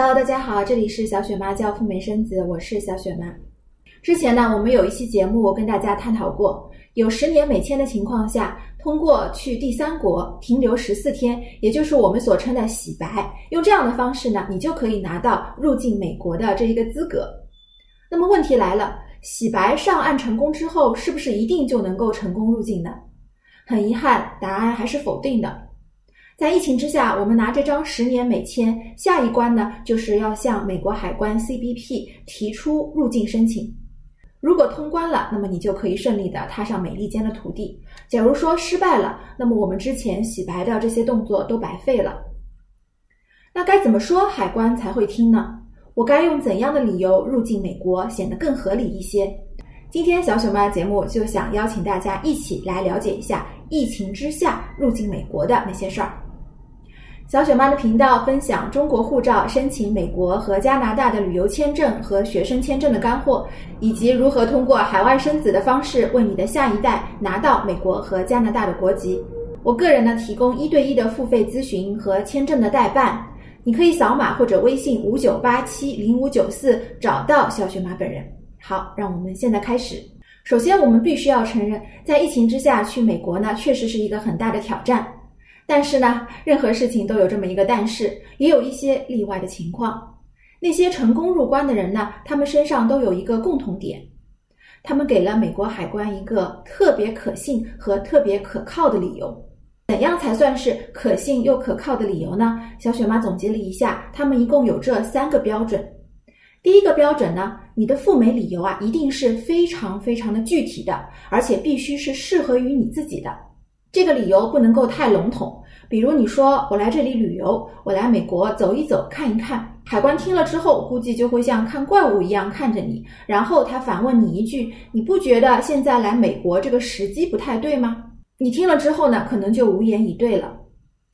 Hello，大家好，这里是小雪妈教赴美生子，我是小雪妈。之前呢，我们有一期节目跟大家探讨过，有十年美签的情况下，通过去第三国停留十四天，也就是我们所称的洗白，用这样的方式呢，你就可以拿到入境美国的这一个资格。那么问题来了，洗白上岸成功之后，是不是一定就能够成功入境呢？很遗憾，答案还是否定的。在疫情之下，我们拿这张十年美签，下一关呢，就是要向美国海关 CBP 提出入境申请。如果通关了，那么你就可以顺利的踏上美利坚的土地。假如说失败了，那么我们之前洗白的这些动作都白费了。那该怎么说海关才会听呢？我该用怎样的理由入境美国显得更合理一些？今天小熊妈节目就想邀请大家一起来了解一下疫情之下入境美国的那些事儿。小雪妈的频道分享中国护照申请美国和加拿大的旅游签证和学生签证的干货，以及如何通过海外生子的方式为你的下一代拿到美国和加拿大的国籍。我个人呢提供一对一的付费咨询和签证的代办，你可以扫码或者微信五九八七零五九四找到小雪妈本人。好，让我们现在开始。首先，我们必须要承认，在疫情之下去美国呢，确实是一个很大的挑战。但是呢，任何事情都有这么一个但是，也有一些例外的情况。那些成功入关的人呢，他们身上都有一个共同点，他们给了美国海关一个特别可信和特别可靠的理由。怎样才算是可信又可靠的理由呢？小雪妈总结了一下，他们一共有这三个标准。第一个标准呢，你的赴美理由啊，一定是非常非常的具体的，而且必须是适合于你自己的。这个理由不能够太笼统，比如你说我来这里旅游，我来美国走一走看一看，海关听了之后，估计就会像看怪物一样看着你，然后他反问你一句：“你不觉得现在来美国这个时机不太对吗？”你听了之后呢，可能就无言以对了。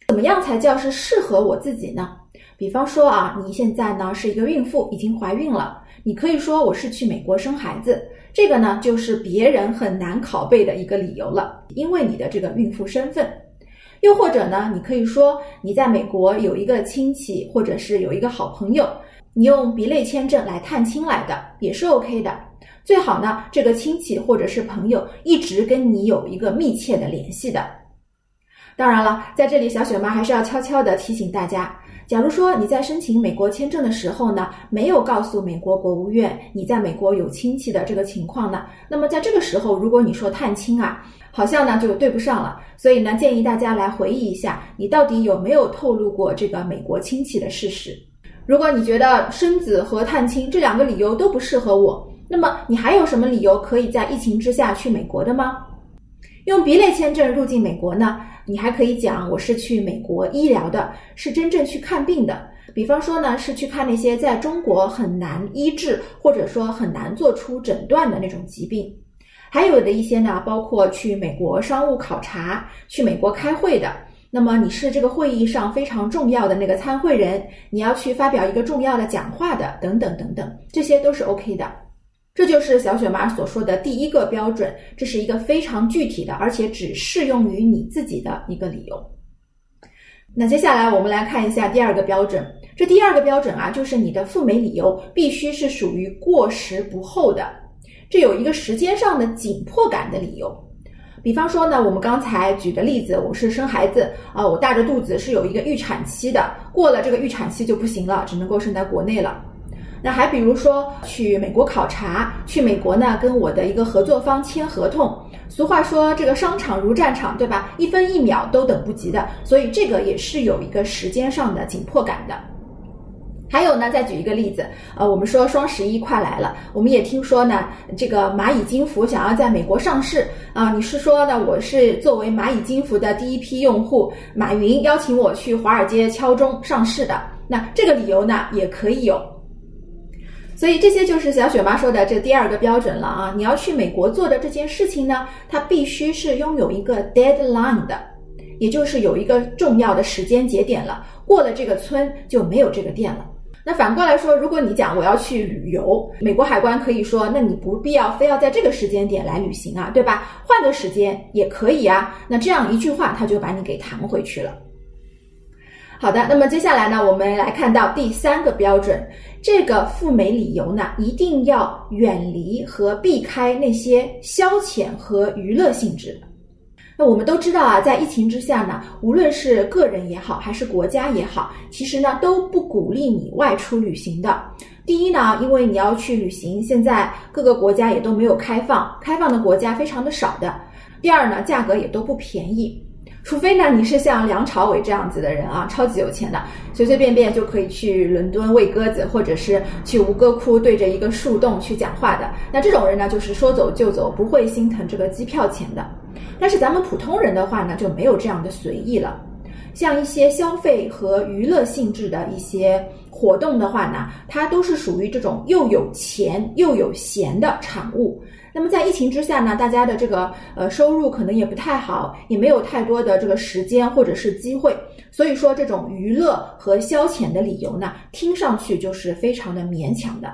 怎么样才叫是适合我自己呢？比方说啊，你现在呢是一个孕妇，已经怀孕了，你可以说我是去美国生孩子。这个呢，就是别人很难拷贝的一个理由了，因为你的这个孕妇身份。又或者呢，你可以说你在美国有一个亲戚，或者是有一个好朋友，你用 B 类签证来探亲来的，也是 OK 的。最好呢，这个亲戚或者是朋友一直跟你有一个密切的联系的。当然了，在这里小雪妈还是要悄悄的提醒大家。假如说你在申请美国签证的时候呢，没有告诉美国国务院你在美国有亲戚的这个情况呢，那么在这个时候，如果你说探亲啊，好像呢就对不上了。所以呢，建议大家来回忆一下，你到底有没有透露过这个美国亲戚的事实。如果你觉得生子和探亲这两个理由都不适合我，那么你还有什么理由可以在疫情之下去美国的吗？用 B 类签证入境美国呢？你还可以讲我是去美国医疗的，是真正去看病的。比方说呢，是去看那些在中国很难医治或者说很难做出诊断的那种疾病。还有的一些呢，包括去美国商务考察、去美国开会的。那么你是这个会议上非常重要的那个参会人，你要去发表一个重要的讲话的，等等等等，这些都是 OK 的。这就是小雪妈所说的第一个标准，这是一个非常具体的，而且只适用于你自己的一个理由。那接下来我们来看一下第二个标准，这第二个标准啊，就是你的赴美理由必须是属于过时不候的，这有一个时间上的紧迫感的理由。比方说呢，我们刚才举的例子，我是生孩子啊，我大着肚子是有一个预产期的，过了这个预产期就不行了，只能够生在国内了。那还比如说去美国考察，去美国呢跟我的一个合作方签合同。俗话说这个商场如战场，对吧？一分一秒都等不及的，所以这个也是有一个时间上的紧迫感的。还有呢，再举一个例子，呃，我们说双十一快来了，我们也听说呢，这个蚂蚁金服想要在美国上市啊。你是说呢？我是作为蚂蚁金服的第一批用户，马云邀请我去华尔街敲钟上市的，那这个理由呢也可以有。所以这些就是小雪妈说的这第二个标准了啊！你要去美国做的这件事情呢，它必须是拥有一个 deadline 的，也就是有一个重要的时间节点了。过了这个村就没有这个店了。那反过来说，如果你讲我要去旅游，美国海关可以说，那你不必要非要在这个时间点来旅行啊，对吧？换个时间也可以啊。那这样一句话，他就把你给弹回去了。好的，那么接下来呢，我们来看到第三个标准，这个赴美理由呢，一定要远离和避开那些消遣和娱乐性质。那我们都知道啊，在疫情之下呢，无论是个人也好，还是国家也好，其实呢都不鼓励你外出旅行的。第一呢，因为你要去旅行，现在各个国家也都没有开放，开放的国家非常的少的。第二呢，价格也都不便宜。除非呢，你是像梁朝伟这样子的人啊，超级有钱的，随随便便就可以去伦敦喂鸽子，或者是去吴哥窟对着一个树洞去讲话的。那这种人呢，就是说走就走，不会心疼这个机票钱的。但是咱们普通人的话呢，就没有这样的随意了。像一些消费和娱乐性质的一些活动的话呢，它都是属于这种又有钱又有闲的产物。那么在疫情之下呢，大家的这个呃收入可能也不太好，也没有太多的这个时间或者是机会，所以说这种娱乐和消遣的理由呢，听上去就是非常的勉强的。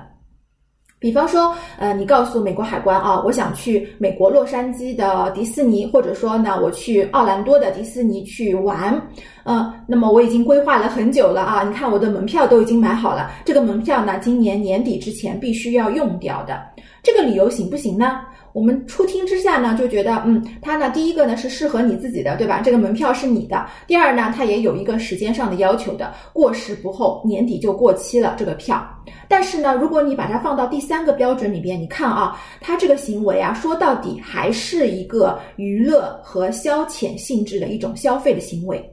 比方说，呃，你告诉美国海关啊，我想去美国洛杉矶的迪士尼，或者说呢，我去奥兰多的迪士尼去玩，呃，那么我已经规划了很久了啊，你看我的门票都已经买好了，这个门票呢，今年年底之前必须要用掉的，这个理由行不行呢？我们初听之下呢，就觉得，嗯，它呢，第一个呢是适合你自己的，对吧？这个门票是你的。第二呢，它也有一个时间上的要求的，过时不候，年底就过期了这个票。但是呢，如果你把它放到第三个标准里边，你看啊，它这个行为啊，说到底还是一个娱乐和消遣性质的一种消费的行为。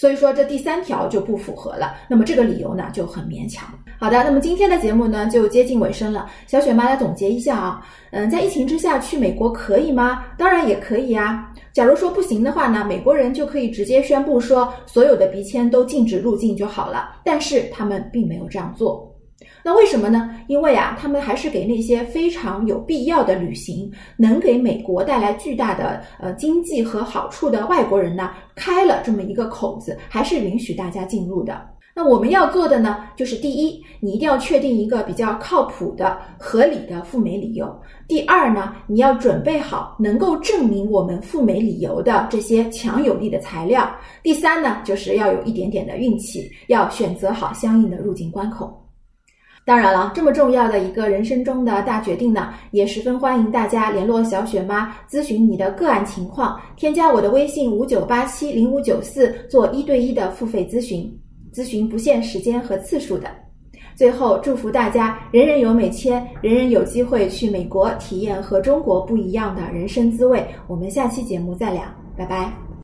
所以说这第三条就不符合了，那么这个理由呢就很勉强。好的，那么今天的节目呢就接近尾声了，小雪妈来总结一下啊，嗯，在疫情之下去美国可以吗？当然也可以呀。假如说不行的话呢，美国人就可以直接宣布说所有的鼻签都禁止入境就好了。但是他们并没有这样做。那为什么呢？因为啊，他们还是给那些非常有必要的旅行，能给美国带来巨大的呃经济和好处的外国人呢，开了这么一个口子，还是允许大家进入的。那我们要做的呢，就是第一，你一定要确定一个比较靠谱的、合理的赴美理由；第二呢，你要准备好能够证明我们赴美理由的这些强有力的材料；第三呢，就是要有一点点的运气，要选择好相应的入境关口。当然了，这么重要的一个人生中的大决定呢，也十分欢迎大家联络小雪妈咨询你的个案情况，添加我的微信五九八七零五九四做一对一的付费咨询，咨询不限时间和次数的。最后，祝福大家人人有美签，人人有机会去美国体验和中国不一样的人生滋味。我们下期节目再聊，拜拜。